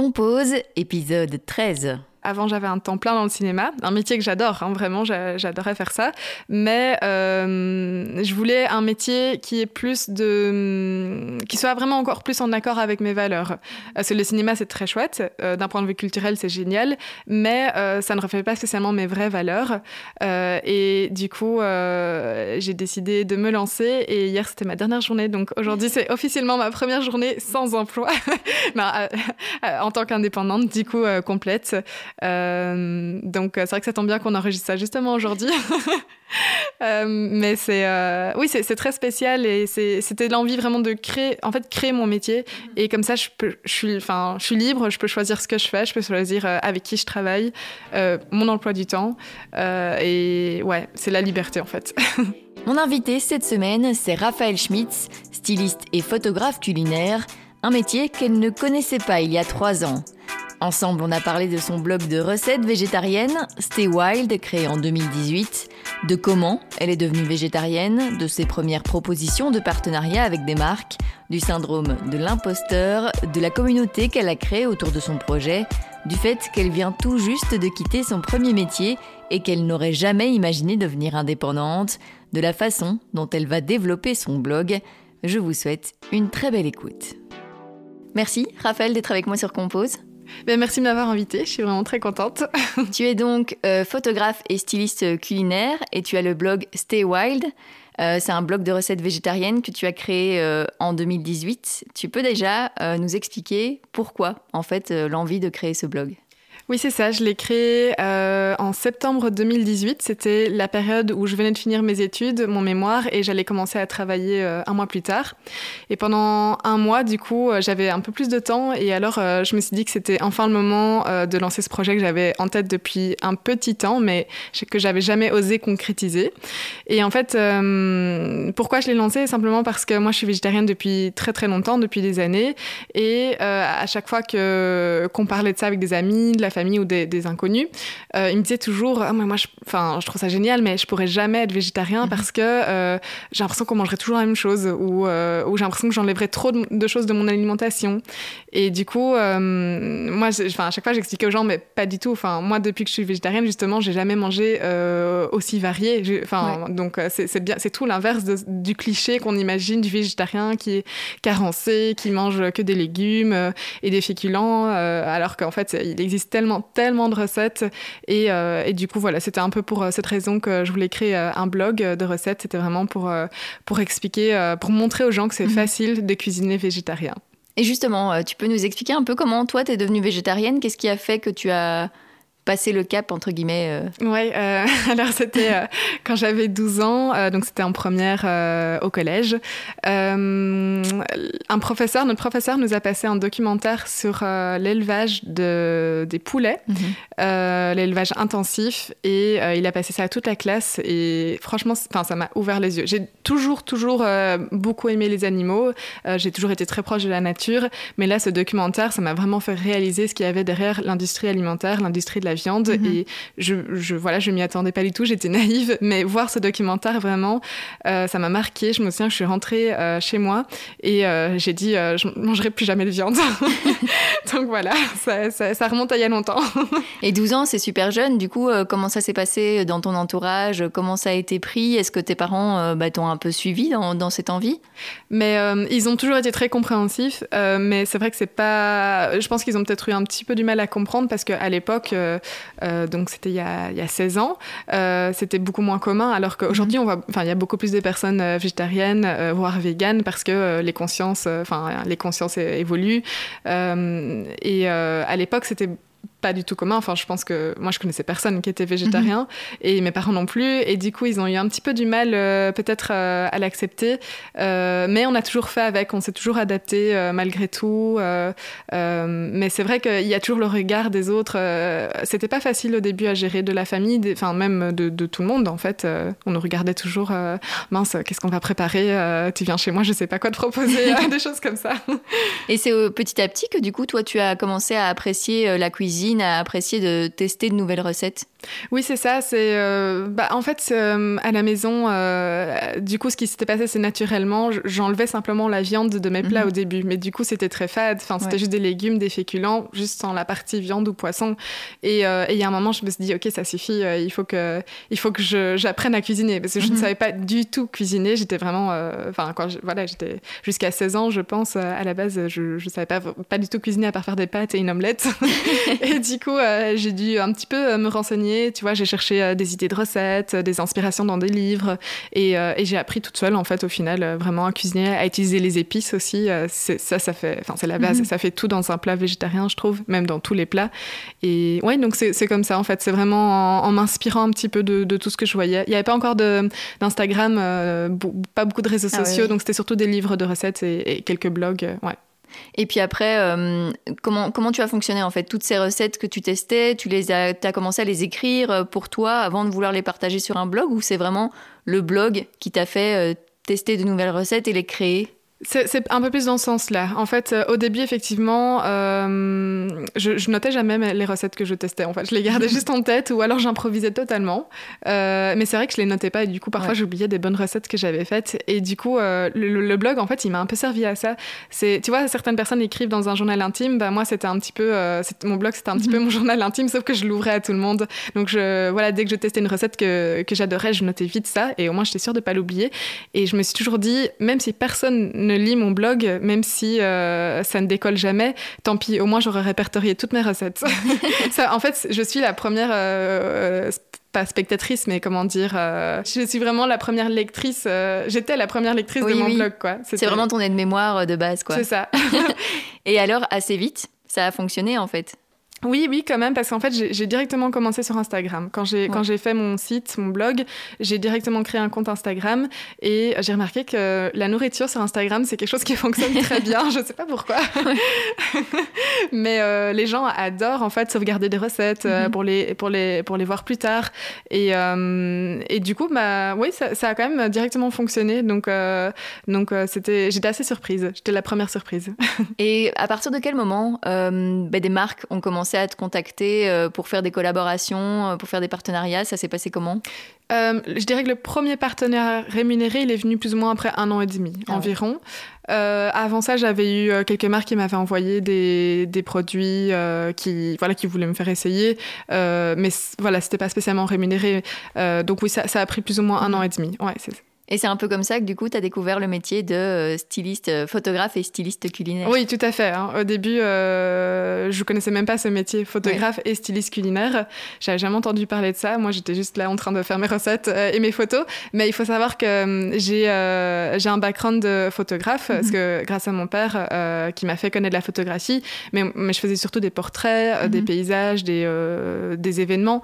Compose, épisode 13. Avant, j'avais un temps plein dans le cinéma, un métier que j'adore, hein, vraiment, j'adorais faire ça. Mais euh, je voulais un métier qui est plus de, qui soit vraiment encore plus en accord avec mes valeurs. Parce que le cinéma, c'est très chouette, euh, d'un point de vue culturel, c'est génial, mais euh, ça ne reflète pas spécialement mes vraies valeurs. et du coup, j'ai décidé de me lancer. Et hier, c'était ma dernière journée, donc aujourd'hui, c'est officiellement ma première journée sans emploi, en tant qu'indépendante, du coup, complète. Euh, donc c'est vrai que ça tombe bien qu'on enregistre ça justement aujourd'hui. Euh, mais c'est euh, oui c'est très spécial et c'était l'envie vraiment de créer en fait créer mon métier et comme ça je suis enfin je suis libre je peux choisir ce que je fais je peux choisir avec qui je travaille mon emploi du temps et ouais c'est la liberté en fait. Mon invité cette semaine, c'est Raphaël Schmitz, styliste et photographe culinaire, un métier qu'elle ne connaissait pas il y a trois ans. Ensemble, on a parlé de son blog de recettes végétariennes, Stay Wild, créé en 2018, de comment elle est devenue végétarienne, de ses premières propositions de partenariat avec des marques, du syndrome de l'imposteur, de la communauté qu'elle a créée autour de son projet, du fait qu'elle vient tout juste de quitter son premier métier et qu'elle n'aurait jamais imaginé devenir indépendante, de la façon dont elle va développer son blog. Je vous souhaite une très belle écoute. Merci Raphaël d'être avec moi sur Compose. Ben, merci de m'avoir invitée, je suis vraiment très contente. tu es donc euh, photographe et styliste culinaire et tu as le blog Stay Wild. Euh, c'est un blog de recettes végétariennes que tu as créé euh, en 2018. Tu peux déjà nous expliquer pourquoi en fait l'envie de créer ce blog? Oui, c'est ça. Je l'ai créé euh, en septembre 2018. C'était la période où je venais de finir mes études, mon mémoire, et j'allais commencer à travailler euh, un mois plus tard. Et pendant un mois, du coup, euh, j'avais un peu plus de temps. Et alors, je me suis dit que c'était enfin le moment de lancer ce projet que j'avais en tête depuis un petit temps, mais que j'avais jamais osé concrétiser. Et en fait, pourquoi je l'ai lancé? Simplement parce que moi, je suis végétarienne depuis très très longtemps, depuis des années. Et à chaque fois qu'on parlait de ça avec des amis, de la famille, ou des, inconnus, euh, il me disait toujours ah, moi je, je trouve ça génial mais je pourrais jamais être végétarien mhm. parce que euh, j'ai l'impression qu'on mangerait toujours la même chose ou, euh, ou j'ai l'impression que j'enlèverais trop de, choses de mon alimentation. Et du coup moi à chaque fois j'expliquais aux gens mais pas du tout. Enfin moi depuis que je suis végétarienne justement j'ai jamais mangé aussi varié. Enfin donc c'est bien c'est tout l'inverse du cliché qu'on imagine du végétarien qui est carencé qui mange que des légumes et des féculents alors qu'en fait il existe tellement tellement, de recettes. Et, euh, et du coup, voilà, c'était un peu pour euh, cette raison que je voulais créer euh, un blog de recettes. C'était vraiment pour, pour expliquer, pour montrer aux gens que c'est mhm. facile de cuisiner végétarien. Et justement, tu peux nous expliquer un peu comment toi, tu es devenue végétarienne? Qu'est-ce qui a fait que tu as passer le cap, entre guillemets euh... Oui, euh, alors c'était euh, quand j'avais 12 ans, donc c'était en première au collège. un professeur, notre professeur nous a passé un documentaire sur l'élevage de, des poulets, mhm. l'élevage intensif, et il a passé ça à toute la classe, et franchement, ça m'a ouvert les yeux. J'ai toujours, toujours beaucoup aimé les animaux, j'ai toujours été très proche de la nature, mais là, ce documentaire, ça m'a vraiment fait réaliser ce qu'il y avait derrière l'industrie alimentaire, l'industrie de la viande. Mhm. Et je, je, voilà, je m'y attendais pas du tout, j'étais naïve. Mais voir ce documentaire, vraiment, euh, ça m'a marqué. Je me souviens que je suis rentrée euh, chez moi et euh, j'ai dit, je mangerai plus jamais de viande. Donc voilà, ça, ça, remonte à il y a longtemps. et 12 ans, c'est super jeune. Du coup, comment ça s'est passé dans ton entourage? Comment ça a été pris? Est-ce que tes parents bah, t'ont un peu suivi dans, dans cette envie? Mais ils ont toujours été très compréhensifs. mais c'est vrai que c'est pas. Je pense qu'ils ont peut-être eu un petit peu du mal à comprendre parce qu'à l'époque, euh, donc c'était il, y a 16 ans. Euh, c'était beaucoup moins commun, alors qu'aujourd'hui, on voit, il y a beaucoup plus de personnes euh, végétariennes, voire véganes, parce que les consciences, les consciences évoluent. et à l'époque, c'était pas du tout commun. Enfin, je pense que moi, je connaissais personne qui était végétarien mhm. et mes parents non plus. Et du coup, ils ont eu un petit peu du mal, euh, peut-être, euh, à l'accepter. Euh, mais on a toujours fait avec, on s'est toujours adapté malgré tout. mais c'est vrai qu'il y a toujours le regard des autres. C'était pas facile au début à gérer de la famille, enfin, même de, de, tout le monde, en fait. on nous regardait toujours, mince, qu'est-ce qu'on va préparer Tu viens chez moi, je sais pas quoi te proposer, des choses comme ça. Et c'est petit à petit que, du coup, toi, tu as commencé à apprécier la cuisine cuisine a apprécié de tester de nouvelles recettes oui, c'est ça. C'est euh, bah, en fait euh, à la maison. Euh, du coup, ce qui s'était passé, c'est naturellement, j'enlevais simplement la viande de mes plats mhm. au début, mais du coup, c'était très fade. Enfin, c'était juste des légumes, des féculents, juste sans la partie viande ou poisson. Et il y a un moment, je me suis dit, ok, ça suffit. il faut que, il faut que j'apprenne à cuisiner parce que je ne mhm. savais pas du tout cuisiner. J'étais vraiment, enfin, quand voilà, j'étais jusqu'à 16 ans, je pense. à la base, je, ne savais pas pas du tout cuisiner à part faire des pâtes et une omelette. et du coup, j'ai dû un petit peu me renseigner tu vois, j'ai cherché euh, des idées de recettes, euh, des inspirations dans des livres, et, euh, et j'ai appris toute seule, en fait, au final, vraiment à cuisiner, à utiliser les épices aussi. ça, ça fait, enfin, c'est la base, mhm. ça fait tout dans un plat végétarien, je trouve, même dans tous les plats. Et ouais, donc c'est comme ça, en fait, c'est vraiment en, m'inspirant un petit peu de, de, tout ce que je voyais. Il n'y avait pas encore d'Instagram, pas beaucoup de réseaux ah sociaux, donc c'était surtout des livres de recettes et, et quelques blogs, ouais. Et puis après, euh, comment, comment tu as fonctionné en fait? Toutes ces recettes que tu testais, tu les as, as commencé à les écrire euh, pour toi avant de vouloir les partager sur un blog? Ou c'est vraiment le blog qui t'a fait euh, tester de nouvelles recettes et les créer? C'est un peu plus dans ce sens-là. En fait, euh, au début, effectivement, euh, je, je, notais jamais les recettes que je testais. En fait, je les gardais juste en tête ou alors j'improvisais totalement. Euh, mais c'est vrai que je les notais pas et du coup, parfois, j'oubliais des bonnes recettes que j'avais faites. Et du coup, le, blog, en fait, il m'a un peu servi à ça. C'est, tu vois, certaines personnes écrivent dans un journal intime. Bah, moi, c'était un petit peu, mon blog, c'était un petit peu mon journal intime, sauf que je l'ouvrais à tout le monde. Donc, je, voilà, dès que je testais une recette que, que j'adorais, je notais vite ça et au moins, j'étais sûre de pas l'oublier. Et je me suis toujours dit, même si personne ne lit mon blog, même si euh, ça ne décolle jamais, tant pis, au moins j'aurais répertorié toutes mes recettes. ça, en fait, je suis la première, euh, euh, pas spectatrice, mais comment dire, je suis vraiment la première lectrice, j'étais la première lectrice de mon blog, quoi. C'est vraiment ton aide-mémoire de base, quoi. C'est ça. Et alors, assez vite, ça a fonctionné, en fait? Oui, oui, quand même, parce qu'en fait, j'ai directement commencé sur Instagram. Quand j'ai quand j'ai fait mon site, mon blog, j'ai directement créé un compte Instagram et j'ai remarqué que la nourriture sur Instagram, c'est quelque chose qui fonctionne très bien. Je ne sais pas pourquoi, mais euh, les gens adorent en fait sauvegarder des recettes euh, mhm. pour les pour les pour les voir plus tard. Et, euh, et du coup, bah oui, ça, ça, a quand même directement fonctionné. Donc donc c'était j'étais assez surprise. J'étais la première surprise. et à partir de quel moment bah, des marques ont commencé à te contacter euh, pour faire des collaborations, euh, pour faire des partenariats Ça s'est passé comment? Euh, Je dirais que le premier partenaire rémunéré, il est venu plus ou moins après un an et demi ah environ. avant ça, j'avais eu quelques marques qui m'avaient envoyé des, des produits qui, voilà, qui voulaient me faire essayer, mais voilà, c'était pas spécialement rémunéré. donc oui, ça, ça, a pris plus ou moins un an et demi. Ouais, c'est et c'est un peu comme ça que du coup, tu as découvert le métier de euh, styliste euh, photographe et styliste culinaire. Oui, tout à fait. Hein. Au début, euh, je connaissais même pas ce métier, photographe et styliste culinaire. J'avais jamais entendu parler de ça. Moi, j'étais juste là en train de faire mes recettes euh, et mes photos. Mais il faut savoir que j'ai j'ai un background de photographe parce mhm. que grâce à mon père qui m'a fait connaître la photographie, mais, mais je faisais surtout des portraits, des mhm. paysages, des, des événements.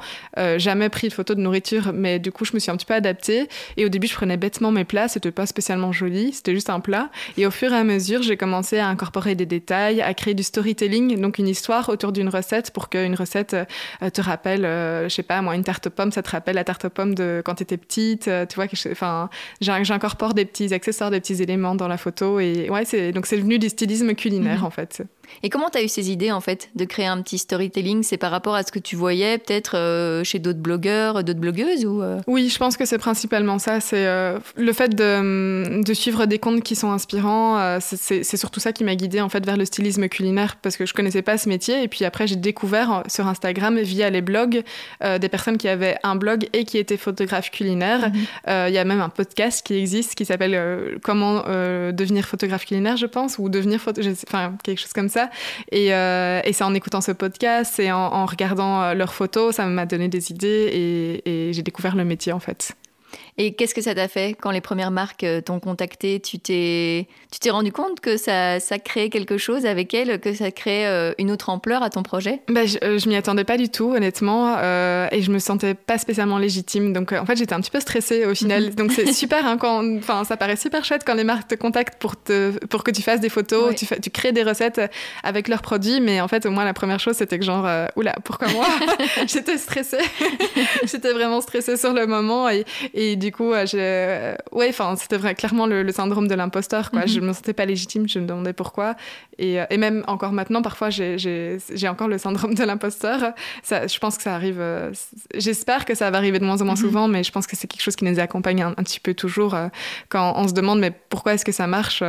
jamais pris de photos de nourriture, mais du coup, je me suis un petit peu adaptée. Et au début, je prenais bête mes plats, c'était pas spécialement joli, c'était juste un plat. Et au fur et à mesure, j'ai commencé à incorporer des détails, à créer du storytelling, donc une histoire autour d'une recette pour qu'une recette euh, te rappelle, euh, je sais pas, moi, une tarte aux pommes, ça te rappelle la tarte aux pommes de quand tu étais petite, euh, tu vois, enfin, j'incorpore des petits accessoires, des petits éléments dans la photo. Et ouais, c'est, donc c'est venu du stylisme culinaire, mhm. en fait. Et comment tu as eu ces idées, en fait, de créer un petit storytelling? C'est par rapport à ce que tu voyais, peut-être chez d'autres blogueurs, d'autres blogueuses ou Oui, je pense que c'est principalement ça. C'est le fait de, de, suivre des comptes qui sont inspirants, euh, c'est surtout ça qui m'a guidée en fait vers le stylisme culinaire parce que je connaissais pas ce métier et puis après j'ai découvert euh, sur Instagram via les blogs euh, des personnes qui avaient un blog et qui étaient photographes culinaires. Mhm. Il y a même un podcast qui existe qui s'appelle Comment devenir photographe culinaire, je pense, ou devenir enfin quelque chose comme ça. Et, et c'est en écoutant ce podcast et en, regardant leurs photos, ça m'a donné des idées et j'ai découvert le métier en fait. Et qu'est-ce que ça t'a fait quand les premières marques euh, t'ont contacté? Tu t'es, rendu compte que ça, ça créait quelque chose avec elles, que ça créait euh, une autre ampleur à ton projet? Bah, Je, euh, je m'y attendais pas du tout, honnêtement, et je me sentais pas spécialement légitime. Donc en fait, j'étais un petit peu stressée au final. donc c'est super, hein, quand, enfin, ça paraît super chouette quand les marques te contactent pour, te, pour que tu fasses des photos, tu, crées des recettes avec leurs produits. Mais en fait, au moins, la première chose, c'était que genre, oula, pourquoi moi? J'étais stressée. j'étais vraiment stressée sur le moment. Et, et du coup, j'ai, ouais, enfin, c'était vrai, clairement le, syndrome de l'imposteur. Quoi. Je me sentais pas légitime, je me demandais pourquoi. Et, et même encore maintenant, parfois, j'ai encore le syndrome de l'imposteur. Je pense que ça arrive. J'espère que ça va arriver de moins en moins souvent, mais je pense que c'est quelque chose qui nous accompagne un, petit peu toujours quand on se demande, mais pourquoi est-ce que ça marche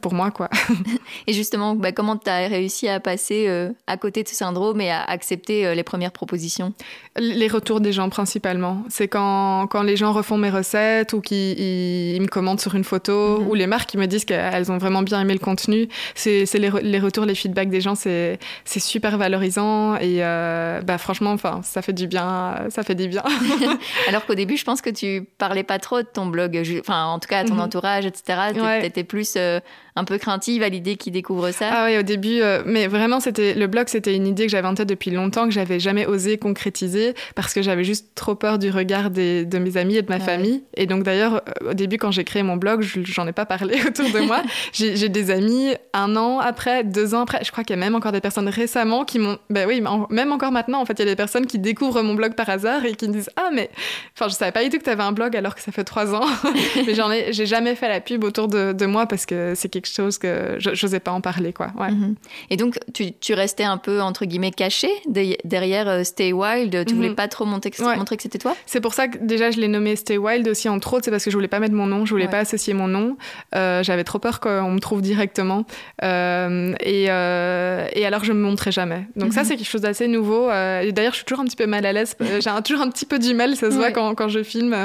pour moi, quoi. et justement, bah, comment tu as réussi à passer à côté de ce syndrome et à accepter les premières propositions? Les retours des gens principalement. C'est quand, quand les gens refont mes recettes ou qu'ils me commentent sur une photo mhm. ou les marques qui me disent qu'elles ont vraiment bien aimé le contenu. C'est les, les, retours, les feedbacks des gens, c'est super valorisant et euh, bah, franchement, enfin, ça fait du bien. Ça fait du bien. Alors qu'au début, je pense que tu parlais pas trop de ton blog, enfin, en tout cas à ton mhm. entourage, etc. Tu étais plus euh, un peu craintive à l'idée qu'ils découvrent ça. Ah oui, au début, euh, mais vraiment, c'était le blog, c'était une idée que j'avais en tête depuis longtemps, que j'avais jamais osé concrétiser parce que j'avais juste trop peur du regard de mes amis et de ma famille. Et donc d'ailleurs, euh, au début, quand j'ai créé mon blog, j'en ai pas parlé autour de moi. j'ai des amis un an après, deux ans après. Je crois qu'il y a même encore des personnes récemment qui m'ont. Ben oui, même encore maintenant, en fait, il y a des personnes qui découvrent mon blog par hasard et qui me disent Ah, mais. Enfin, je savais pas du tout que tu avais un blog alors que ça fait trois ans. mais j'en ai, j'ai jamais fait la pub autour de, de moi parce que c'est quelque chose que je n'osais pas en parler. Quoi. Ouais. Mhm. Et donc, tu, tu, restais un peu, entre guillemets, caché derrière euh, Stay Wild. Tu voulais mhm. pas trop montrer que, montrer que c'était toi? C'est pour ça que déjà, je l'ai nommé Stay Wild aussi, entre autres. C'est parce que je voulais pas mettre mon nom, je voulais pas associer mon nom. Euh, j'avais trop peur qu'on me trouve directement. Euh, et, et, alors, je me montrais jamais. Donc, ça, mhm. c'est quelque chose d'assez nouveau. et d'ailleurs, je suis toujours un petit peu mal à l'aise. J'ai toujours un petit peu du mal, ça se voit quand, quand, je filme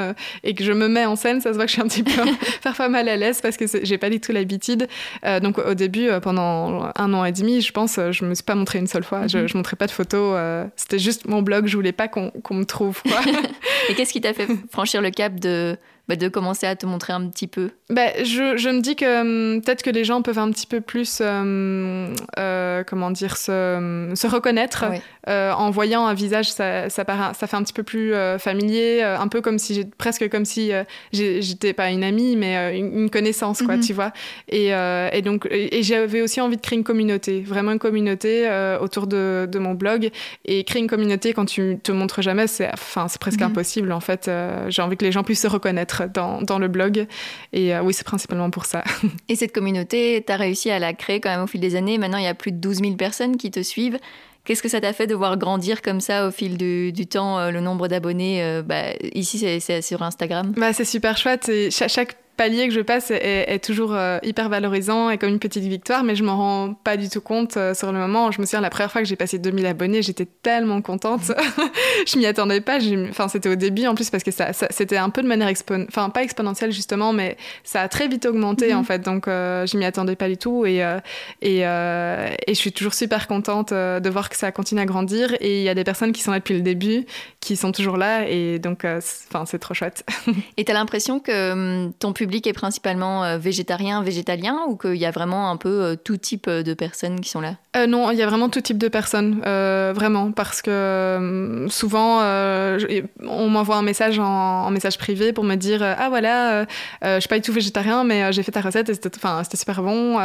et que je me mets en scène, ça se voit que je suis un petit peu parfois mal à l'aise parce que j'ai pas du tout l'habitude. Euh, donc au début, euh, pendant un an et demi, je pense, euh, je me suis pas montrée une seule fois. Je, mhm. je montrais pas de photos. C'était juste mon blog. Je voulais pas qu'on me trouve. Quoi. et qu'est-ce qui t'a fait franchir le cap de bah, de commencer à te montrer un petit peu bah, je, je, me dis que hum, peut-être que les gens peuvent un petit peu plus, hum, euh, comment dire, se, hum, se reconnaître euh, en voyant un visage, ça, ça, ça fait un petit peu plus euh, familier, un peu comme si, presque comme si j'étais pas une amie, mais une, connaissance, quoi, mhm. tu vois. Et, et donc, et, j'avais aussi envie de créer une communauté, vraiment une communauté autour de, de, mon blog. Et créer une communauté quand tu te montres jamais, c'est, enfin, c'est presque mhm. impossible, en fait. J'ai envie que les gens puissent se reconnaître dans, dans le blog. Et euh, oui, c'est principalement pour ça. Et cette communauté, tu as réussi à la créer quand même au fil des années. Maintenant, il y a plus de 12 000 personnes qui te suivent. Qu'est-ce que ça t'a fait de voir grandir comme ça au fil du, du temps euh, le nombre d'abonnés euh, bah, Ici, c'est sur Instagram. Bah, c'est super chouette. Et chaque, palier que je passe est, toujours euh, hyper valorisant et comme une petite victoire, mais je m'en rends pas du tout compte euh, sur le moment. Je me souviens la première fois que j'ai passé 2000 abonnés, j'étais tellement contente. je m'y attendais pas. Enfin, c'était au début en plus parce que ça, c'était un peu de manière exponentielle, enfin pas exponentielle justement, mais ça a très vite augmenté mhm. en fait. Donc euh, je m'y attendais pas du tout et et, et je suis toujours super contente de voir que ça continue à grandir et il y a des personnes qui sont là depuis le début, qui sont toujours là et donc enfin c'est trop chouette. et tu as l'impression que hum, ton public est principalement euh, végétarien, végétalien, ou qu'il y a vraiment un peu euh, tout type euh, de personnes qui sont là? Non, il y a vraiment tout type de personnes, vraiment, parce que souvent, on m'envoie un message en, message privé pour me dire Ah voilà, je suis pas du tout végétarien, mais j'ai fait ta recette et c'était super bon.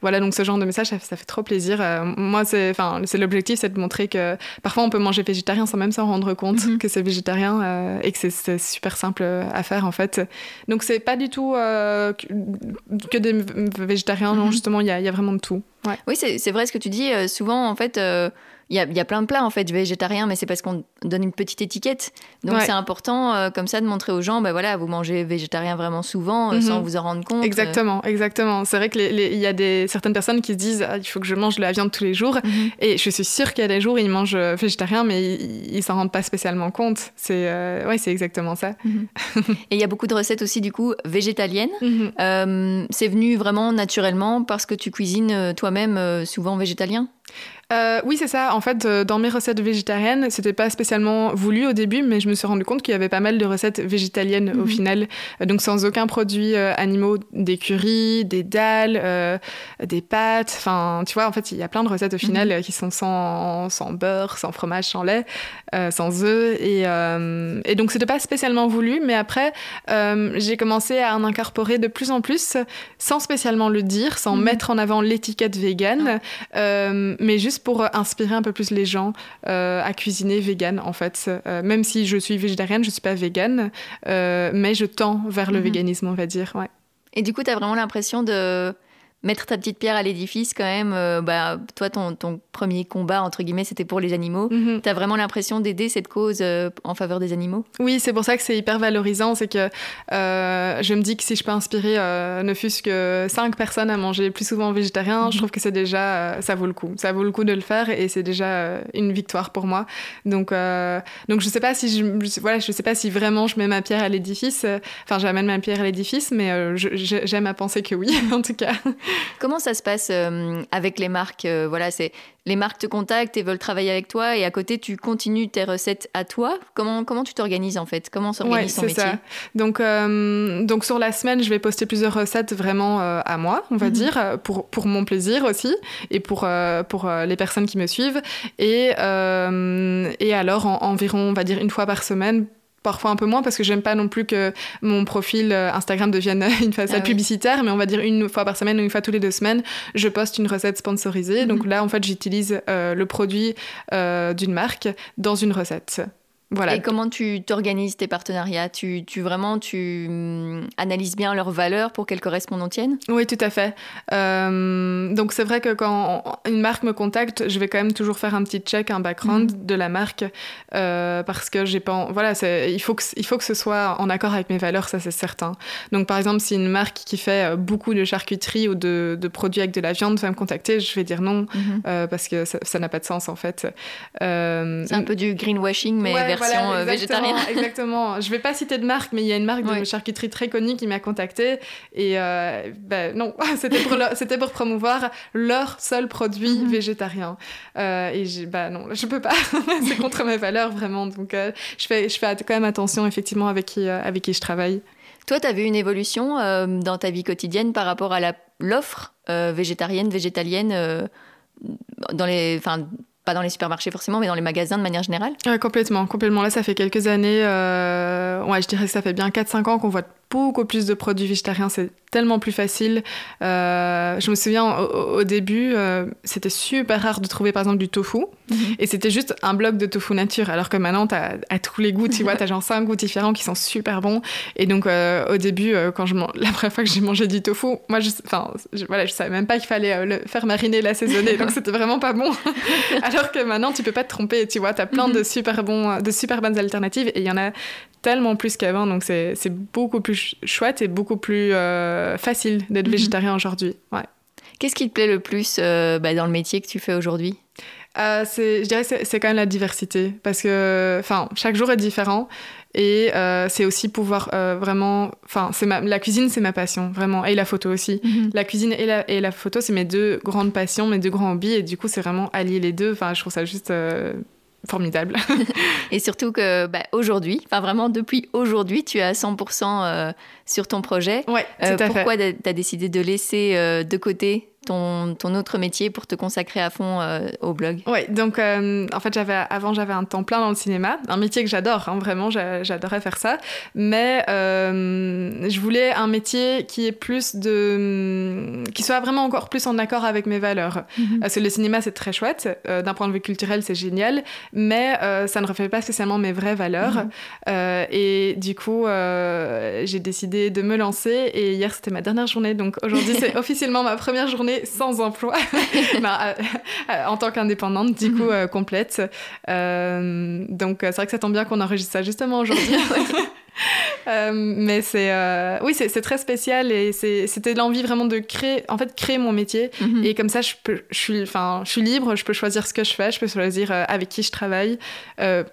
voilà, donc ce genre de message, ça, fait trop plaisir. moi, c'est l'objectif, c'est de montrer que parfois on peut manger végétarien sans même s'en rendre compte mhm. que c'est végétarien et que c'est super simple à faire en fait. Donc c'est pas du tout euh, que des végétariens, non, mhm. justement, il y a, vraiment de tout. Oui, c'est vrai ce que tu dis. Euh, souvent, en fait, euh, il y a, y a, plein de plats en fait végétariens, mais c'est parce qu'on donne une petite étiquette. Donc c'est important euh, comme ça de montrer aux gens, ben voilà, vous mangez végétarien vraiment souvent euh, sans mhm. vous en rendre compte. Exactement, exactement. C'est vrai qu'il y a des, certaines personnes qui se disent ah, il faut que je mange de la viande tous les jours. Mhm. Et je suis sûre qu'il y a des jours où ils mangent euh, végétarien, mais ils, s'en rendent pas spécialement compte. C'est ouais, c'est exactement ça. Mhm. Et il y a beaucoup de recettes aussi du coup végétaliennes. c'est venu vraiment naturellement parce que tu cuisines toi-même souvent végétalien? Euh, oui, c'est ça. En fait, euh, dans mes recettes végétariennes, c'était pas spécialement voulu au début, mais je me suis rendu compte qu'il y avait pas mal de recettes végétaliennes au mhm. final. Euh, donc sans aucun produit animaux, des currys, des dalles, des pâtes. Enfin, tu vois, en fait, il y a plein de recettes au final mhm. qui sont sans, sans, beurre, sans fromage, sans lait, sans œufs. Et, et donc c'était pas spécialement voulu, mais après, j'ai commencé à en incorporer de plus en plus, sans spécialement le dire, sans mhm. mettre en avant l'étiquette végane. mais juste pour inspirer un peu plus les gens à cuisiner vegan, en fait. même si je suis végétarienne, je ne suis pas végane, mais je tends vers le mhm. véganisme, on va dire. Ouais. Et du coup, tu as vraiment l'impression de mettre ta petite pierre à l'édifice quand même. Euh, bah, toi, ton, ton, premier combat, entre guillemets, c'était pour les animaux. Mhm. Tu as vraiment l'impression d'aider cette cause euh, en faveur des animaux? Oui, c'est pour ça que c'est hyper valorisant. C'est que euh, je me dis que si je peux inspirer ne fût-ce que cinq personnes à manger plus souvent végétarien, je mhm. trouve que c'est déjà, ça vaut le coup. Ça vaut le coup de le faire et c'est déjà une victoire pour moi. Donc, donc je sais pas si je, voilà, je sais pas si vraiment je mets ma pierre à l'édifice. Enfin, j'amène ma pierre à l'édifice, mais j'aime à penser que oui, en tout cas. Comment ça se passe euh, avec les marques euh, Voilà, c'est les marques te contactent et veulent travailler avec toi, et à côté tu continues tes recettes à toi. Comment comment tu t'organises en fait? Comment s'organise ton métier? ça. Donc euh, donc sur la semaine, je vais poster plusieurs recettes vraiment à moi, on va mhm. dire, pour pour mon plaisir aussi et pour pour les personnes qui me suivent. Et et alors environ, on va dire une fois par semaine parfois un peu moins parce que j'aime pas non plus que mon profil euh, Instagram devienne une façade ah publicitaire, mais on va dire une fois par semaine ou une fois tous les deux semaines, je poste une recette sponsorisée. Donc mhm. là, en fait, j'utilise euh, le produit euh, d'une marque dans une recette. Et comment tu t'organises tes partenariats? Tu, tu, vraiment tu hum, analyses bien leurs valeurs pour qu'elles correspondent aux tiennes? Oui, tout à fait. Euh, donc c'est vrai que quand une marque me contacte, je vais quand même toujours faire un petit check, un background mhm. de la marque euh, parce que j'ai pas voilà, il faut que il faut que ce soit en accord avec mes valeurs, ça c'est certain. Donc par exemple, si une marque qui fait euh, beaucoup de charcuterie ou de, de produits avec de la viande va me contacter, je vais dire non mhm. parce que ça n'a pas de sens en fait. c'est un peu du greenwashing mais version euh, végétarienne. Exactement. Je vais pas citer de marque, mais il y a une marque de charcuterie très connue qui m'a contactée. Et euh, ben, non, c'était pour, c'était pour promouvoir leur seul produit mhm. végétarien. Euh, et j'ai, bah non, je peux pas. c'est contre mes valeurs, vraiment. Donc, je, fais, je fais quand même attention, effectivement, avec qui, avec qui je travaille. Toi, tu as vu une évolution dans ta vie quotidienne par rapport à l'offre végétarienne, végétalienne dans les, pas dans les supermarchés forcément, mais dans les magasins de manière générale Complètement, complètement. Là, ça fait quelques années, euh, ouais, je dirais que ça fait bien 4-5 ans qu'on voit beaucoup plus de produits végétariens, c'est tellement plus facile. Euh, je me souviens au, début, euh, c'était super rare de trouver par exemple du tofu, mhm. et c'était juste un bloc de tofu nature, alors que maintenant, tu as à tous les goûts, tu vois, tu as genre 5 goûts différents qui sont super bons. Et donc, au début, quand je la première fois que j'ai mangé du tofu, moi, je, je, voilà, je savais même pas qu'il fallait le faire mariner, l'assaisonner, donc c'était vraiment pas bon. Alors que maintenant, tu peux pas te tromper, tu vois, tu as plein de, mhm. super bons, de super bonnes alternatives, et il y en a tellement plus qu'avant, donc c'est beaucoup plus chouette et beaucoup plus euh, facile d'être mhm. végétarien aujourd'hui. Ouais. Qu'est-ce qui te plaît le plus euh, bah, dans le métier que tu fais aujourd'hui? Euh, Je dirais c'est quand même la diversité, parce que chaque jour est différent. Et euh, c'est aussi pouvoir vraiment. Enfin, la cuisine, c'est ma passion, vraiment. Et la photo aussi. Mhm. La cuisine et la, et la photo, c'est mes deux grandes passions, mes deux grands hobbies. Et du coup, c'est vraiment allier les deux. Enfin, je trouve ça juste formidable. et surtout que bah, aujourd'hui, enfin vraiment depuis aujourd'hui, tu es à 100% euh, sur ton projet. Ouais, euh, pourquoi tu as décidé de laisser euh, de côté ton, ton, autre métier pour te consacrer à fond euh, au blog Oui, donc euh, en fait, j'avais, avant, j'avais un temps plein dans le cinéma, un métier que j'adore, hein, vraiment, j'adorais faire ça. Mais euh, je voulais un métier qui est plus de. qui soit vraiment encore plus en accord avec mes valeurs. Mhm. Parce que le cinéma, c'est très chouette, d'un point de vue culturel, c'est génial, mais ça ne reflète pas spécialement mes vraies valeurs. Mhm. et du coup, j'ai décidé de me lancer, et hier, c'était ma dernière journée, donc aujourd'hui, c'est officiellement ma première journée sans emploi euh, euh, en tant qu'indépendante, du coup, euh, complète. donc, c'est vrai que ça tombe bien qu'on enregistre ça justement aujourd'hui. mais c'est oui c'est très spécial et c'était l'envie vraiment de créer en fait créer mon métier. Mhm. et comme ça je peux je suis enfin je suis libre je peux choisir ce que je fais je peux choisir avec qui je travaille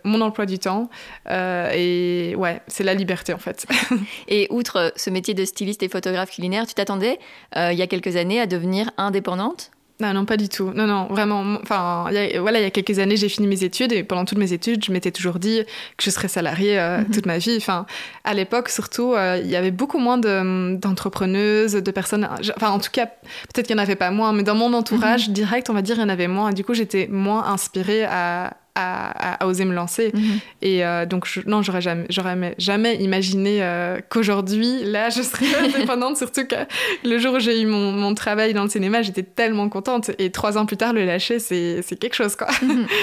mon emploi du temps et ouais c'est la liberté en fait. Et outre ce métier de styliste et photographe culinaire tu t'attendais il y a quelques années à devenir indépendante? Non, non, pas du tout. Non, non, vraiment. Enfin, voilà, il y a quelques années, j'ai fini mes études et pendant toutes mes études, je m'étais toujours dit que je serais salariée euh, mhm. toute ma vie. Enfin, à l'époque, surtout, euh, il y avait beaucoup moins d'entrepreneuses, de, personnes. Enfin, en tout cas, peut-être qu'il n'y en avait pas moins, mais dans mon entourage mhm. direct, on va dire, il y en avait moins. Et du coup, j'étais moins inspirée à à, oser me lancer. Mhm. Et euh, donc, non, j'aurais jamais, j'aurais jamais imaginé euh, qu'aujourd'hui, là, je serais indépendante, surtout que le jour où j'ai eu mon, mon, travail dans le cinéma, j'étais tellement contente. Et trois ans plus tard, le lâcher, c'est quelque chose, quoi. Mhm.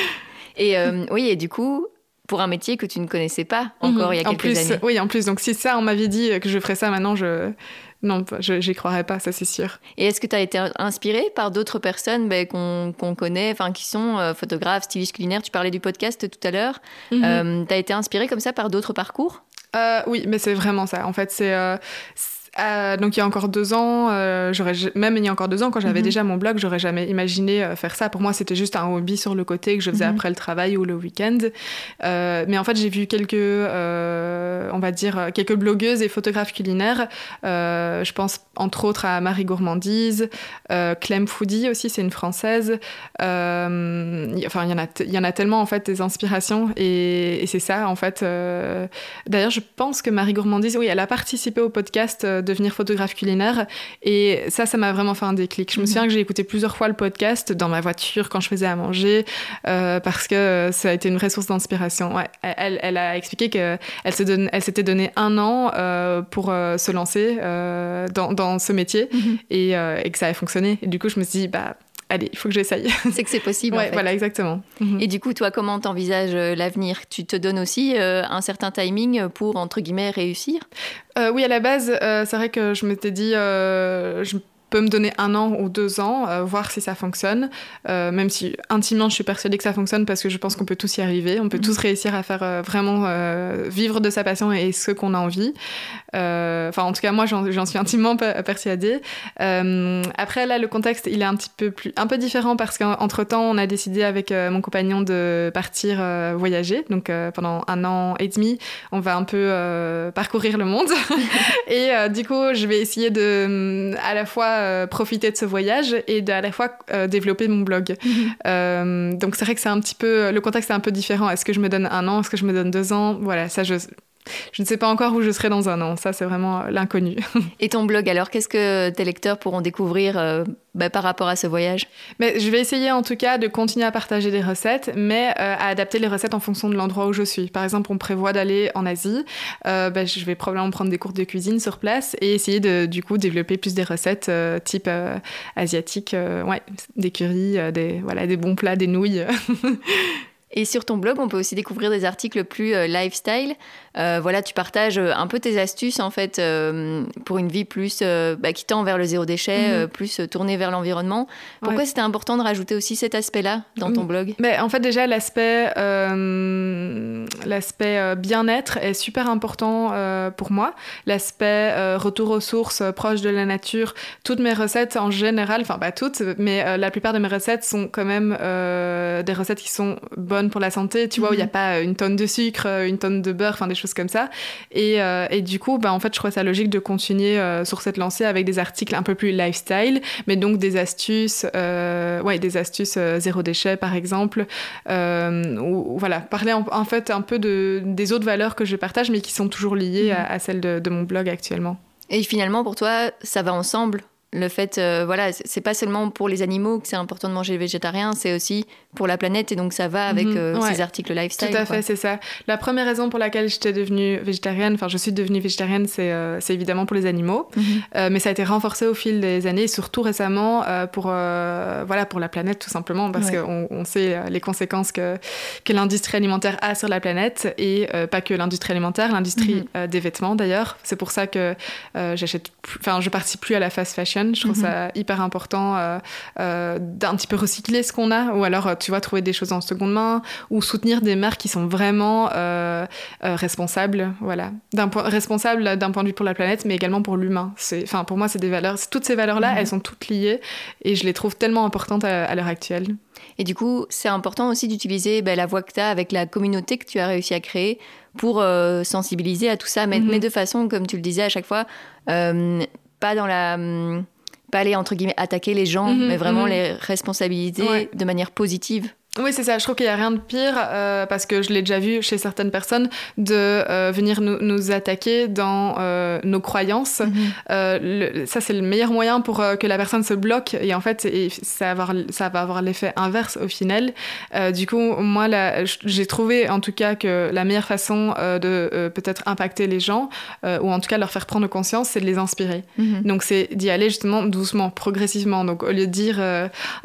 Et euh, oui, et du coup, pour un métier que tu ne connaissais pas encore il y a quelques en plus, années. Oui, en plus. Donc, si ça, on m'avait dit que je ferais ça maintenant, je non, j'y croirais pas, ça c'est sûr. Et est-ce que tu as été inspiré par d'autres personnes ben, qu'on connaît, enfin qui sont euh, photographes, stylistes culinaires? Tu parlais du podcast tout à l'heure. Mhm. Euh, tu as été inspiré comme ça par d'autres parcours? Euh, Oui, mais c'est vraiment ça. En fait, c'est euh, donc il y a encore deux ans, euh, j'aurais même il y a encore deux ans, quand j'avais mhm. déjà mon blog, j'aurais jamais imaginé euh, faire ça. Pour moi, c'était juste un hobby sur le côté que je faisais mhm. après le travail ou le week-end. mais en fait, j'ai vu quelques, on va dire, quelques blogueuses et photographes culinaires. je pense entre autres à Marie Gourmandise, Clem Foodie aussi, c'est une française. enfin, il y en a, il y en a tellement en fait des inspirations et, et c'est ça en fait. D'ailleurs, je pense que Marie Gourmandise, oui, elle a participé au podcast devenir photographe culinaire. Et ça, ça m'a vraiment fait un déclic. Je me mhm. souviens que j'ai écouté plusieurs fois le podcast dans ma voiture quand je faisais à manger euh, parce que ça a été une vraie source d'inspiration. Ouais, elle, elle, a expliqué qu'elle elle s'était donné un an euh, pour euh, se lancer dans, dans, ce métier mhm. et, et, que ça avait fonctionné. Et du coup, je me suis dit, bah, allez, il faut que j'essaye. C'est que c'est possible. ouais, voilà, exactement. Et du coup, toi, comment t'envisages l'avenir? Tu te donnes aussi un certain timing pour, entre guillemets, réussir? Euh, oui, à la base, euh, c'est vrai que je m'étais dit, euh, je peux me donner un an ou deux ans, euh, voir si ça fonctionne, euh, même si intimement je suis persuadée que ça fonctionne parce que je pense qu'on peut tous y arriver, on peut mhm. tous réussir à faire euh, vraiment vivre de sa passion et ce qu'on a envie. Enfin, en tout cas, moi, j'en suis intimement persuadée. après, là, le contexte, il est un petit peu plus, un peu différent parce qu'entre temps, on a décidé avec mon compagnon de partir voyager. Donc, pendant un an et demi, on va un peu parcourir le monde. et du coup, je vais essayer de, à la fois euh, profiter de ce voyage et à la fois euh, développer mon blog. Euh, donc c'est vrai que c'est un petit peu le contexte est un peu différent. Est-ce que je me donne un an? Est-ce que je me donne deux ans? Voilà, ça je je ne sais pas encore où je serai dans un an. Ça, c'est vraiment l'inconnu. Et ton blog, alors, qu'est-ce que tes lecteurs pourront découvrir euh, bah, par rapport à ce voyage? Mais Je vais essayer en tout cas de continuer à partager des recettes, mais euh, à adapter les recettes en fonction de l'endroit où je suis. Par exemple, on prévoit d'aller en Asie. Euh, bah, je vais probablement prendre des cours de cuisine sur place et essayer de, du coup, développer plus des recettes type asiatique, ouais, des currys, des, voilà, des bons plats, des nouilles. Et sur ton blog, on peut aussi découvrir des articles plus euh, lifestyle. Euh, voilà, tu partages euh, un peu tes astuces en fait pour une vie plus bah, qui tend vers le zéro déchet, mhm. plus tournée vers l'environnement. Pourquoi c'était important de rajouter aussi cet aspect-là dans ton mm. blog? Mais En fait, déjà l'aspect l'aspect bien-être est super important pour moi. L'aspect retour aux sources, proche de la nature. Toutes mes recettes en général, enfin pas toutes, mais la plupart de mes recettes sont quand même des recettes qui sont bonnes pour la santé, tu vois, où il n'y a mhm. pas une tonne de sucre, une tonne de beurre, enfin des choses comme ça. Et, euh, et, du coup, bah, en fait, je trouve ça logique de continuer euh, sur cette lancée avec des articles un peu plus lifestyle, mais donc des astuces, euh, ouais, des astuces zéro déchet, par exemple. ou, voilà, parler en, fait un peu de, des autres valeurs que je partage, mais qui sont toujours liées à, mhm. à, celles de, de mon blog actuellement. Et finalement, pour toi, ça va ensemble le fait, euh, voilà, c'est pas seulement pour les animaux que c'est important de manger végétarien, c'est aussi pour la planète et donc ça va avec mhm. euh, ces articles lifestyle. Tout à fait, c'est ça. La première raison pour laquelle j'étais devenue végétarienne, enfin je suis devenue végétarienne, c'est euh, évidemment pour les animaux, mhm. mais ça a été renforcé au fil des années, surtout récemment pour voilà pour la planète tout simplement parce qu'on on sait les conséquences que que l'industrie alimentaire a sur la planète et pas que l'industrie alimentaire, l'industrie mhm. des vêtements d'ailleurs. C'est pour ça que j'achète, enfin je participe plus à la fast fashion je trouve ça mhm. hyper important euh, euh, d'un petit peu recycler ce qu'on a, ou alors, euh, tu vois, trouver des choses en seconde main, ou soutenir des marques qui sont vraiment responsables, voilà. D'un point, responsable d'un point de vue pour la planète, mais également pour l'humain. Enfin, pour moi, c'est des valeurs, toutes ces valeurs-là, mhm. elles sont toutes liées, et je les trouve tellement importantes à, l'heure actuelle. Et du coup, c'est important aussi d'utiliser ben, la voix que tu as avec la communauté que tu as réussi à créer pour sensibiliser à tout ça, mais, mhm. mais, de façon, comme tu le disais à chaque fois, pas dans la pas aller entre guillemets attaquer les gens, mhm, mais vraiment mhm. les responsabiliser de manière positive Oui, c'est ça. Je trouve qu'il n'y a rien de pire, euh, parce que je l'ai déjà vu chez certaines personnes, de euh, venir nous, nous, attaquer dans euh, nos croyances. Mhm. ça, c'est le meilleur moyen pour que la personne se bloque. Et en fait, et ça, va avoir, ça va avoir l'effet inverse au final. du coup, moi, j'ai trouvé en tout cas que la meilleure façon de peut-être impacter les gens, ou en tout cas leur faire prendre conscience, c'est de les inspirer. Mhm. Donc, c'est d'y aller justement doucement, progressivement. Donc, au lieu de dire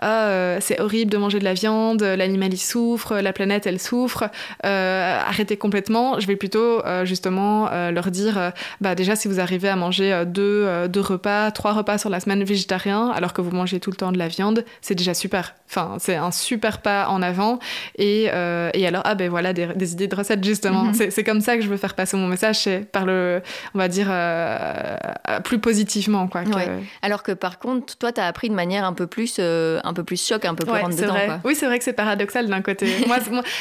ah, c'est horrible de manger de la viande, l'animal il souffre, la planète elle souffre, euh, arrêtez complètement. Je vais plutôt euh, justement euh, leur dire, bah déjà si vous arrivez à manger deux, deux repas, trois repas sur la semaine végétariens, alors que vous mangez tout le temps de la viande, c'est déjà super. Enfin, c'est un super pas en avant. Et, et alors, ah ben voilà, des, idées de recettes justement. Mm-hmm. C'est comme ça que je veux faire passer mon message, c'est par le, on va dire, plus positivement. Quoi, Alors que par contre, toi, tu as appris de manière un peu plus, un peu plus choc, un peu plus ouais, dedans. Quoi. Oui, c'est vrai que c'est paradoxal d'un côté. moi,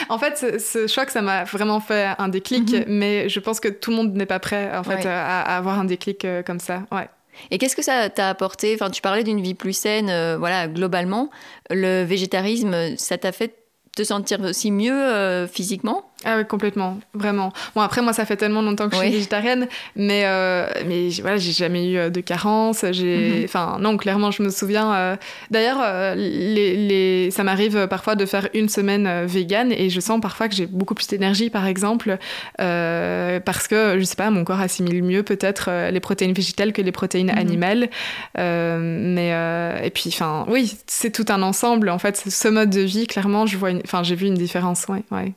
en fait, ce, choc, ça m'a vraiment fait un déclic, mhm. mais je pense que tout le monde n'est pas prêt en fait, à, avoir un déclic euh, comme ça. Ouais. Et qu'est-ce que ça t'a apporté? Enfin, tu parlais d'une vie plus saine, euh, voilà, globalement. Le végétarisme, ça t'a fait te sentir aussi mieux euh, physiquement? Ah oui, complètement, vraiment. Bon, après, moi, ça fait tellement longtemps que je suis végétarienne, mais, euh, mais voilà, j'ai jamais eu euh, de carence. J'ai... Mhm. Enfin, non, clairement, je me souviens. Euh, d'ailleurs, les, les... ça m'arrive parfois de faire une semaine végane et je sens parfois que j'ai beaucoup plus d'énergie, par exemple, parce que, je sais pas, mon corps assimile mieux peut-être les protéines végétales que les protéines mhm. animales. mais, et puis, enfin, oui, c'est tout un ensemble. En fait, ce mode de vie, clairement, je vois enfin, j'ai vu une différence, ouais. ouais.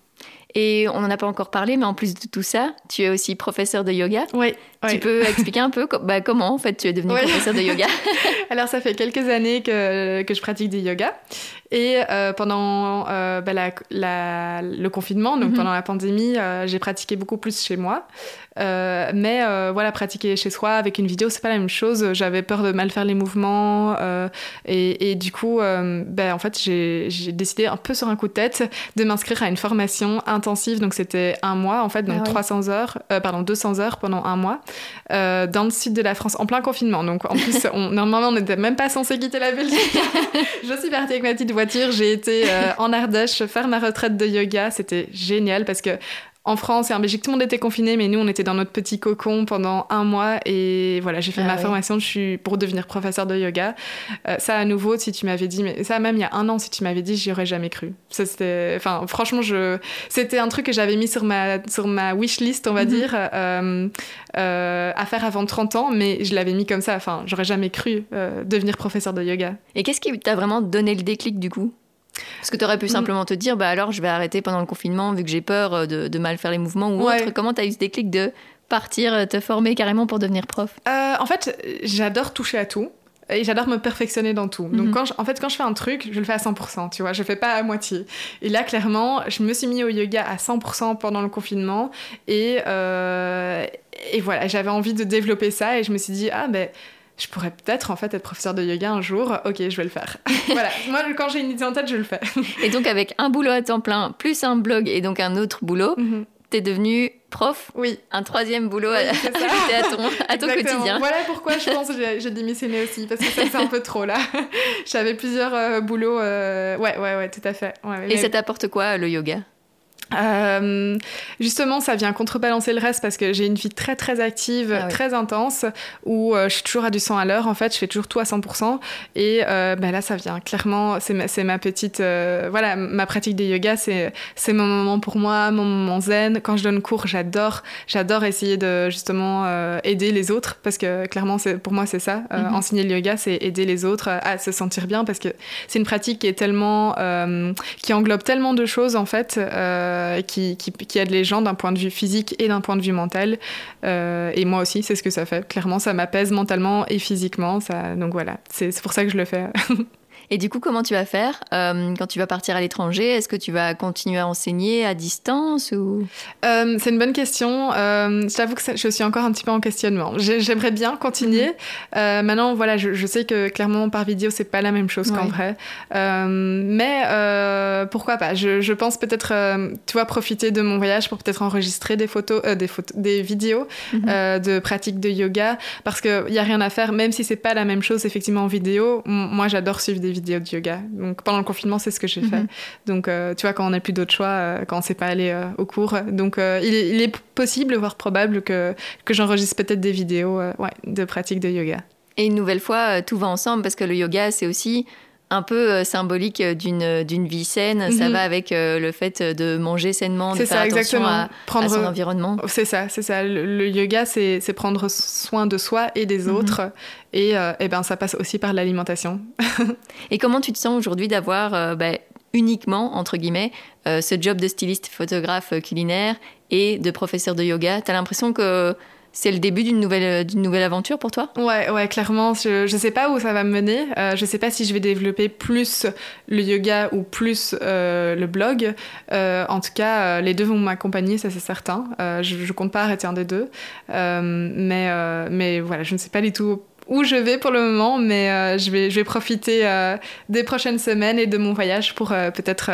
Et on n'en a pas encore parlé, mais en plus de tout ça, tu es aussi professeur de yoga. Oui. Tu peux expliquer un peu bah, comment en fait tu es devenu professeur de yoga? Alors ça fait quelques années que, que je pratique du yoga. Et euh, pendant euh, bah, la, le confinement, donc mhm. pendant la pandémie, euh, j'ai pratiqué beaucoup plus chez moi. Mais voilà, pratiquer chez soi avec une vidéo, c'est pas la même chose. J'avais peur de mal faire les mouvements. Et, et, du coup, bah, en fait, j'ai décidé un peu sur un coup de tête de m'inscrire à une formation intensive. Donc c'était un mois, en fait, donc 300 ah heures, pardon, 200 heures pendant un mois, dans le sud de la France, en plein confinement. Donc en plus, on, normalement, on n'était même pas censé quitter la Belgique. je suis partie avec ma petite voiture, j'ai été euh, en Ardèche faire ma retraite de yoga. C'était génial parce que en France et en Belgique, tout le monde était confiné, mais nous, on était dans notre petit cocon pendant un mois. Et voilà, j'ai fait ah ma formation je suis pour devenir professeur de yoga. Euh, ça, à nouveau, si tu m'avais dit, mais ça, même il y a un an, si tu m'avais dit, j'y aurais jamais cru. Ça, c'était, enfin, franchement, je, c'était un truc que j'avais mis sur ma, sur ma wish list, on va mhm. dire, euh, euh, à faire avant 30 ans, mais je l'avais mis comme ça. Enfin, j'aurais jamais cru devenir professeur de yoga. Et qu'est-ce qui t'a vraiment donné le déclic du coup? Parce que tu aurais pu mm. simplement te dire, bah alors je vais arrêter pendant le confinement vu que j'ai peur euh, de, mal faire les mouvements ou autre. Comment tu as eu ce déclic de partir euh, te former carrément pour devenir prof? Euh, En fait, j'adore toucher à tout. Et j'adore me perfectionner dans tout. Donc, mm-hmm. quand en fait, quand je fais un truc, je le fais à 100%, tu vois. Je fais pas à moitié. Et là, clairement, je me suis mis au yoga à 100% pendant le confinement. Et, et voilà, j'avais envie de développer ça. Et je me suis dit, ah, ben je pourrais peut-être en fait être professeur de yoga un jour. Ok, je vais le faire. voilà, moi quand j'ai une idée en tête, je le fais. et donc avec un boulot à temps plein, plus un blog et donc un autre boulot, mhm. t'es devenu prof. Oui. Un troisième boulot à, à, ton, à ton quotidien. Voilà pourquoi je pense que j'ai démissionné aussi, parce que ça c'est un peu trop là. J'avais plusieurs euh, boulots. Euh, ouais, ouais, ouais, tout à fait. et ça t'apporte quoi le yoga? Euh, justement, ça vient contrebalancer le reste parce que j'ai une vie très très active, ah très intense, où euh, je suis toujours à du 100 à l'heure. En fait, je fais toujours tout à 100%. Et euh, ben là, ça vient clairement. C'est ma, ma, petite, voilà, ma pratique des yoga, c'est c'est mon moment pour moi, mon moment zen. Quand je donne cours, j'adore, j'adore essayer de justement aider les autres parce que clairement, pour moi c'est ça. Mhm. Enseigner le yoga, c'est aider les autres à se sentir bien parce que c'est une pratique qui est tellement, qui englobe tellement de choses en fait. Euh, qui, qui, aide les gens d'un point de vue physique et d'un point de vue mental. Euh, et moi aussi, c'est ce que ça fait. Clairement, ça m'apaise mentalement et physiquement. Ça, donc voilà, c'est pour ça que je le fais. Et du coup, comment tu vas faire euh, quand tu vas partir à l'étranger? Est-ce que tu vas continuer à enseigner à distance ou? Euh, C'est une bonne question. Euh, J'avoue que je suis encore un petit peu en questionnement. J'aimerais bien continuer. Mhm. Euh, maintenant, voilà, je, sais que clairement par vidéo, c'est pas la même chose qu'en vrai. mais pourquoi pas? Je, je, pense peut-être, tu vois, profiter de mon voyage pour peut-être enregistrer des photos, des photos, des vidéos mhm. de pratique de yoga, parce qu'il y a rien à faire, même si c'est pas la même chose effectivement en vidéo. Moi, j'adore suivre des vidéos de yoga. Donc pendant le confinement, c'est ce que j'ai fait. Mhm. Donc euh, tu vois, quand on n'a plus d'autre choix, euh, quand on ne sait pas aller au cours, donc il est, il, est, possible, voire probable que, que j'enregistre peut-être des vidéos ouais, de pratique de yoga. Et une nouvelle fois, tout va ensemble parce que le yoga, c'est aussi un peu euh, symbolique d'une d'une vie saine. Ça mhm. va avec euh, le fait de manger sainement, de faire ça, attention à, prendre, son environnement. C'est ça, c'est ça. Le, yoga, c'est prendre soin de soi et des mhm. autres. Et, et, euh, eh ben, ça passe aussi par l'alimentation. et comment tu te sens aujourd'hui d'avoir ben, uniquement, entre guillemets, ce job de styliste photographe culinaire et de professeur de yoga? Tu as l'impression que c'est le début d'une nouvelle, euh, d'une nouvelle aventure pour toi? Ouais, ouais, clairement. Je ne sais pas où ça va me mener. Euh, je ne sais pas si je vais développer plus le yoga ou plus euh, le blog. en tout cas, les deux vont m'accompagner, ça c'est certain. je ne compte pas arrêter un des deux. mais, mais voilà, je ne sais pas du tout où je vais pour le moment, mais je, vais, je vais profiter des prochaines semaines et de mon voyage pour peut-être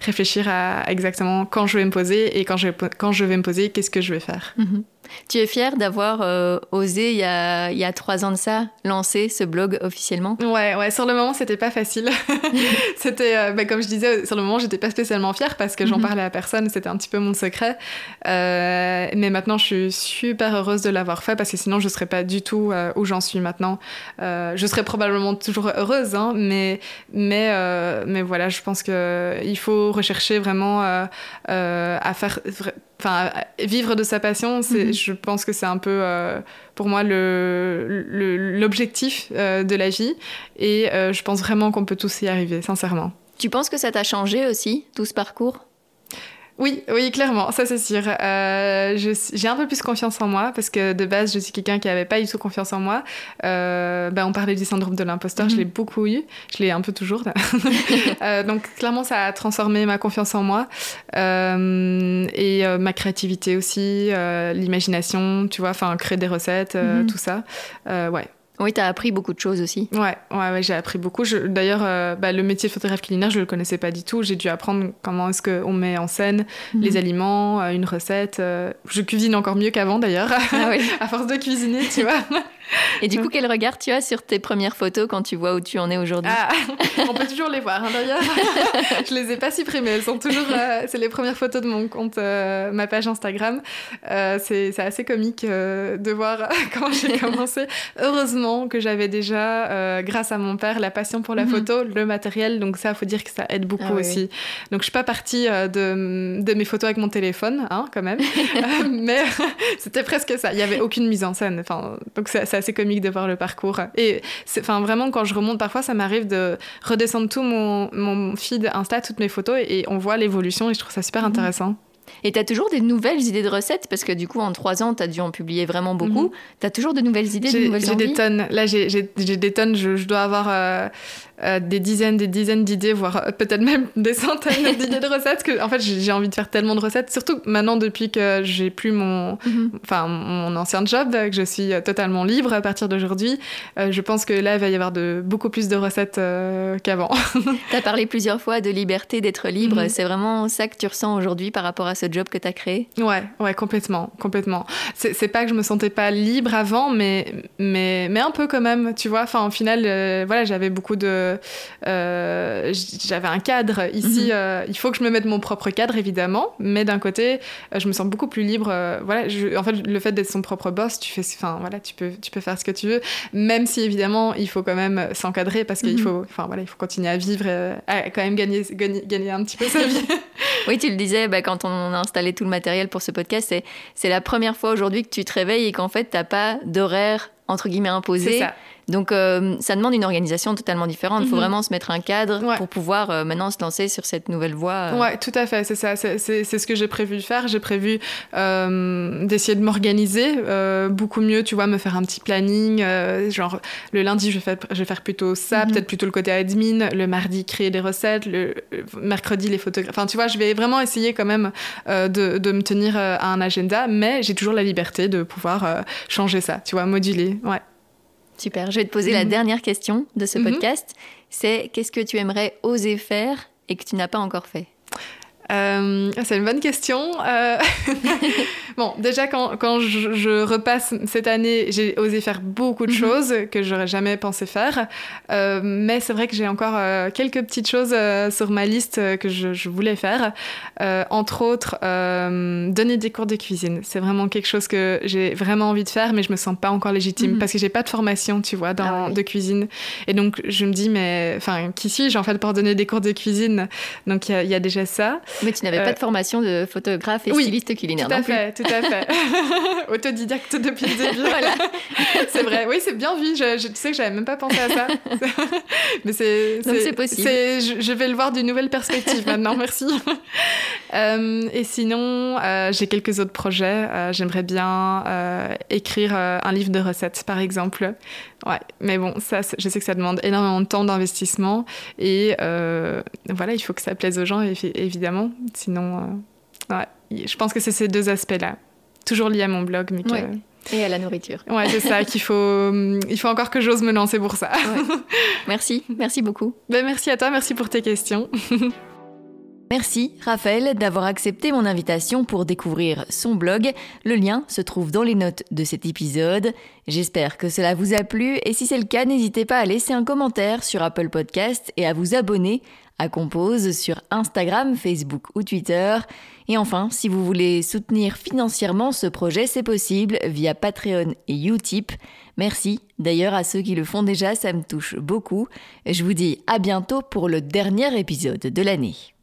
réfléchir à exactement quand je vais me poser et quand je, quand je vais me poser, qu'est-ce que je vais faire. Mm-hmm. Tu es fière d'avoir euh, osé, il y, a, il y, a, trois ans de ça, lancer ce blog officiellement? Ouais, ouais, sur le moment, c'était pas facile. c'était, euh, bah, comme je disais, sur le moment, j'étais pas spécialement fière parce que j'en mhm. parlais à personne, c'était un petit peu mon secret. Euh, mais maintenant, je suis super heureuse de l'avoir fait parce que sinon, je serais pas du tout où j'en suis maintenant. je serais probablement toujours heureuse, hein, mais, mais, mais voilà, je pense qu'il faut rechercher vraiment à faire enfin vivre de sa passion c'est mhm. Je pense que c'est un peu euh, pour moi l'objectif euh, de la vie. Et euh, je pense vraiment qu'on peut tous y arriver sincèrement. Tu penses que ça t'a changé aussi tout ce parcours? Oui, oui, clairement, ça c'est sûr. Euh, j'ai un peu plus confiance en moi parce que de base, je suis quelqu'un qui n'avait pas du tout confiance en moi. Euh, ben, on parlait du syndrome de l'imposteur, je mhm. l'ai beaucoup eu, je l'ai un peu toujours. euh, donc clairement, ça a transformé ma confiance en moi et ma créativité aussi, l'imagination, tu vois, enfin créer des recettes, mhm. tout ça. ouais. Oui, tu as appris beaucoup de choses aussi. Ouais, ouais, ouais j'ai appris beaucoup. D'ailleurs, euh, bah, le métier de photographe culinaire, je ne le connaissais pas du tout. J'ai dû apprendre comment est-ce qu'on met en scène mhm. les aliments, euh, une recette. Euh, je cuisine encore mieux qu'avant d'ailleurs, ah à force de cuisiner, tu vois. Et du coup, quel regard tu as sur tes premières photos quand tu vois où tu en es aujourd'hui ah, On peut toujours les voir, hein, d'ailleurs. je les ai pas supprimées, elles sont toujours. Euh, c'est les premières photos de mon compte, euh, ma page Instagram. Euh, c'est assez comique de voir comment j'ai commencé. Heureusement que j'avais déjà, grâce à mon père, la passion pour la mhm. photo, le matériel. Donc ça, il faut dire que ça aide beaucoup ah aussi. Donc je suis pas partie de, de, mes photos avec mon téléphone, hein, quand même. mais c'était presque ça. Il y avait aucune mise en scène. Enfin, donc c'est c'est assez comique de voir le parcours. Et enfin, vraiment, quand je remonte, parfois, ça m'arrive de redescendre tout mon, mon feed Insta, toutes mes photos, et, on voit l'évolution, et je trouve ça super mhm. intéressant. Et tu as toujours des nouvelles idées de recettes Parce que du coup, en trois ans, tu as dû en publier vraiment beaucoup. Mhm. Tu as toujours de nouvelles idées, de nouvelles J'ai des tonnes. Là, j'ai des tonnes. Je, dois avoir euh, euh, des dizaines, des dizaines d'idées, voire euh, peut-être même des centaines d'idées de recettes. Que, en fait, j'ai envie de faire tellement de recettes. Surtout maintenant, depuis que j'ai plus mon, mhm. mon ancien job, que je suis totalement libre à partir d'aujourd'hui, je pense que là, il va y avoir de, beaucoup plus de recettes qu'avant. tu as parlé plusieurs fois de liberté, d'être libre. Mhm. C'est vraiment ça que tu ressens aujourd'hui par rapport à ce job que tu as créé Ouais, ouais, complètement, complètement. C'est pas que je me sentais pas libre avant, mais, mais, mais un peu quand même, tu vois. Enfin, au final, voilà, j'avais beaucoup de euh, j'avais un cadre. Ici, mhm. euh, il faut que je me mette mon propre cadre, évidemment, mais d'un côté, euh, je me sens beaucoup plus libre. voilà, en fait, le fait d'être son propre boss, tu fais, enfin, voilà, tu peux, tu peux faire ce que tu veux, même si évidemment, il faut quand même s'encadrer parce qu'il mhm. faut, enfin voilà, il faut continuer à vivre, à quand même gagner, gagner, un petit peu sa vie. oui, tu le disais, bah, quand on a installé tout le matériel pour ce podcast, c'est la première fois aujourd'hui que tu te réveilles et qu'en fait, t'as pas d'horaire entre guillemets imposé. Donc euh, ça demande une organisation totalement différente. Il faut mhm. vraiment se mettre un cadre pour pouvoir euh, maintenant se lancer sur cette nouvelle voie. Euh. Ouais, tout à fait, c'est ça. C'est ce que j'ai prévu de faire. J'ai prévu d'essayer de m'organiser beaucoup mieux, tu vois, me faire un petit planning. genre le lundi, je vais faire, je vais faire plutôt ça, mhm. peut-être plutôt le côté admin. Le mardi, créer des recettes. Le, mercredi, les photographes. Enfin, tu vois, je vais vraiment essayer quand même de, de, me tenir à un agenda, mais j'ai toujours la liberté de pouvoir changer ça, tu vois, moduler. Ouais. Super. Je vais te poser la mhm. dernière question de ce mhm. podcast. C'est qu'est-ce que tu aimerais oser faire et que tu n'as pas encore fait? Euh, C'est une bonne question. Euh, bon, déjà, quand, quand je, repasse cette année, j'ai osé faire beaucoup de mhm. choses que j'aurais jamais pensé faire. Euh, mais c'est vrai que j'ai encore quelques petites choses sur ma liste que je, voulais faire. entre autres, donner des cours de cuisine. C'est vraiment quelque chose que j'ai vraiment envie de faire, mais je me sens pas encore légitime mhm. parce que j'ai pas de formation, tu vois, dans, ah de cuisine. Et donc, je me dis, mais enfin, qui suis-je en fait pour donner des cours de cuisine? Donc, il y, a déjà ça. Mais tu n'avais pas de euh, formation de photographe et styliste culinaire tout à fait, Tout à fait, Autodidacte depuis le début. voilà. c'est vrai, oui, c'est bien vu. Je, sais que j'avais même pas pensé à ça. Mais c'est possible. Je, je, vais le voir d'une nouvelle perspective maintenant, merci. Euh, et sinon, euh, j'ai quelques autres projets. J'aimerais bien écrire un livre de recettes, par exemple. Ouais, mais bon, ça, je sais que ça demande énormément de temps d'investissement et voilà, il faut que ça plaise aux gens, évidemment. Sinon, euh, ouais, je pense que c'est ces deux aspects-là. Toujours liés à mon blog, mais Et à la nourriture. Ouais, c'est ça qu'il faut. Il faut encore que j'ose me lancer pour ça. Merci, merci beaucoup. Ben, merci à toi, merci pour tes questions. Merci Raphaël d'avoir accepté mon invitation pour découvrir son blog. Le lien se trouve dans les notes de cet épisode. J'espère que cela vous a plu et si c'est le cas, n'hésitez pas à laisser un commentaire sur Apple Podcast et à vous abonner à Compose sur Instagram, Facebook ou Twitter. Et enfin, si vous voulez soutenir financièrement ce projet, c'est possible via Patreon et Utip. Merci d'ailleurs à ceux qui le font déjà, ça me touche beaucoup. Je vous dis à bientôt pour le dernier épisode de l'année.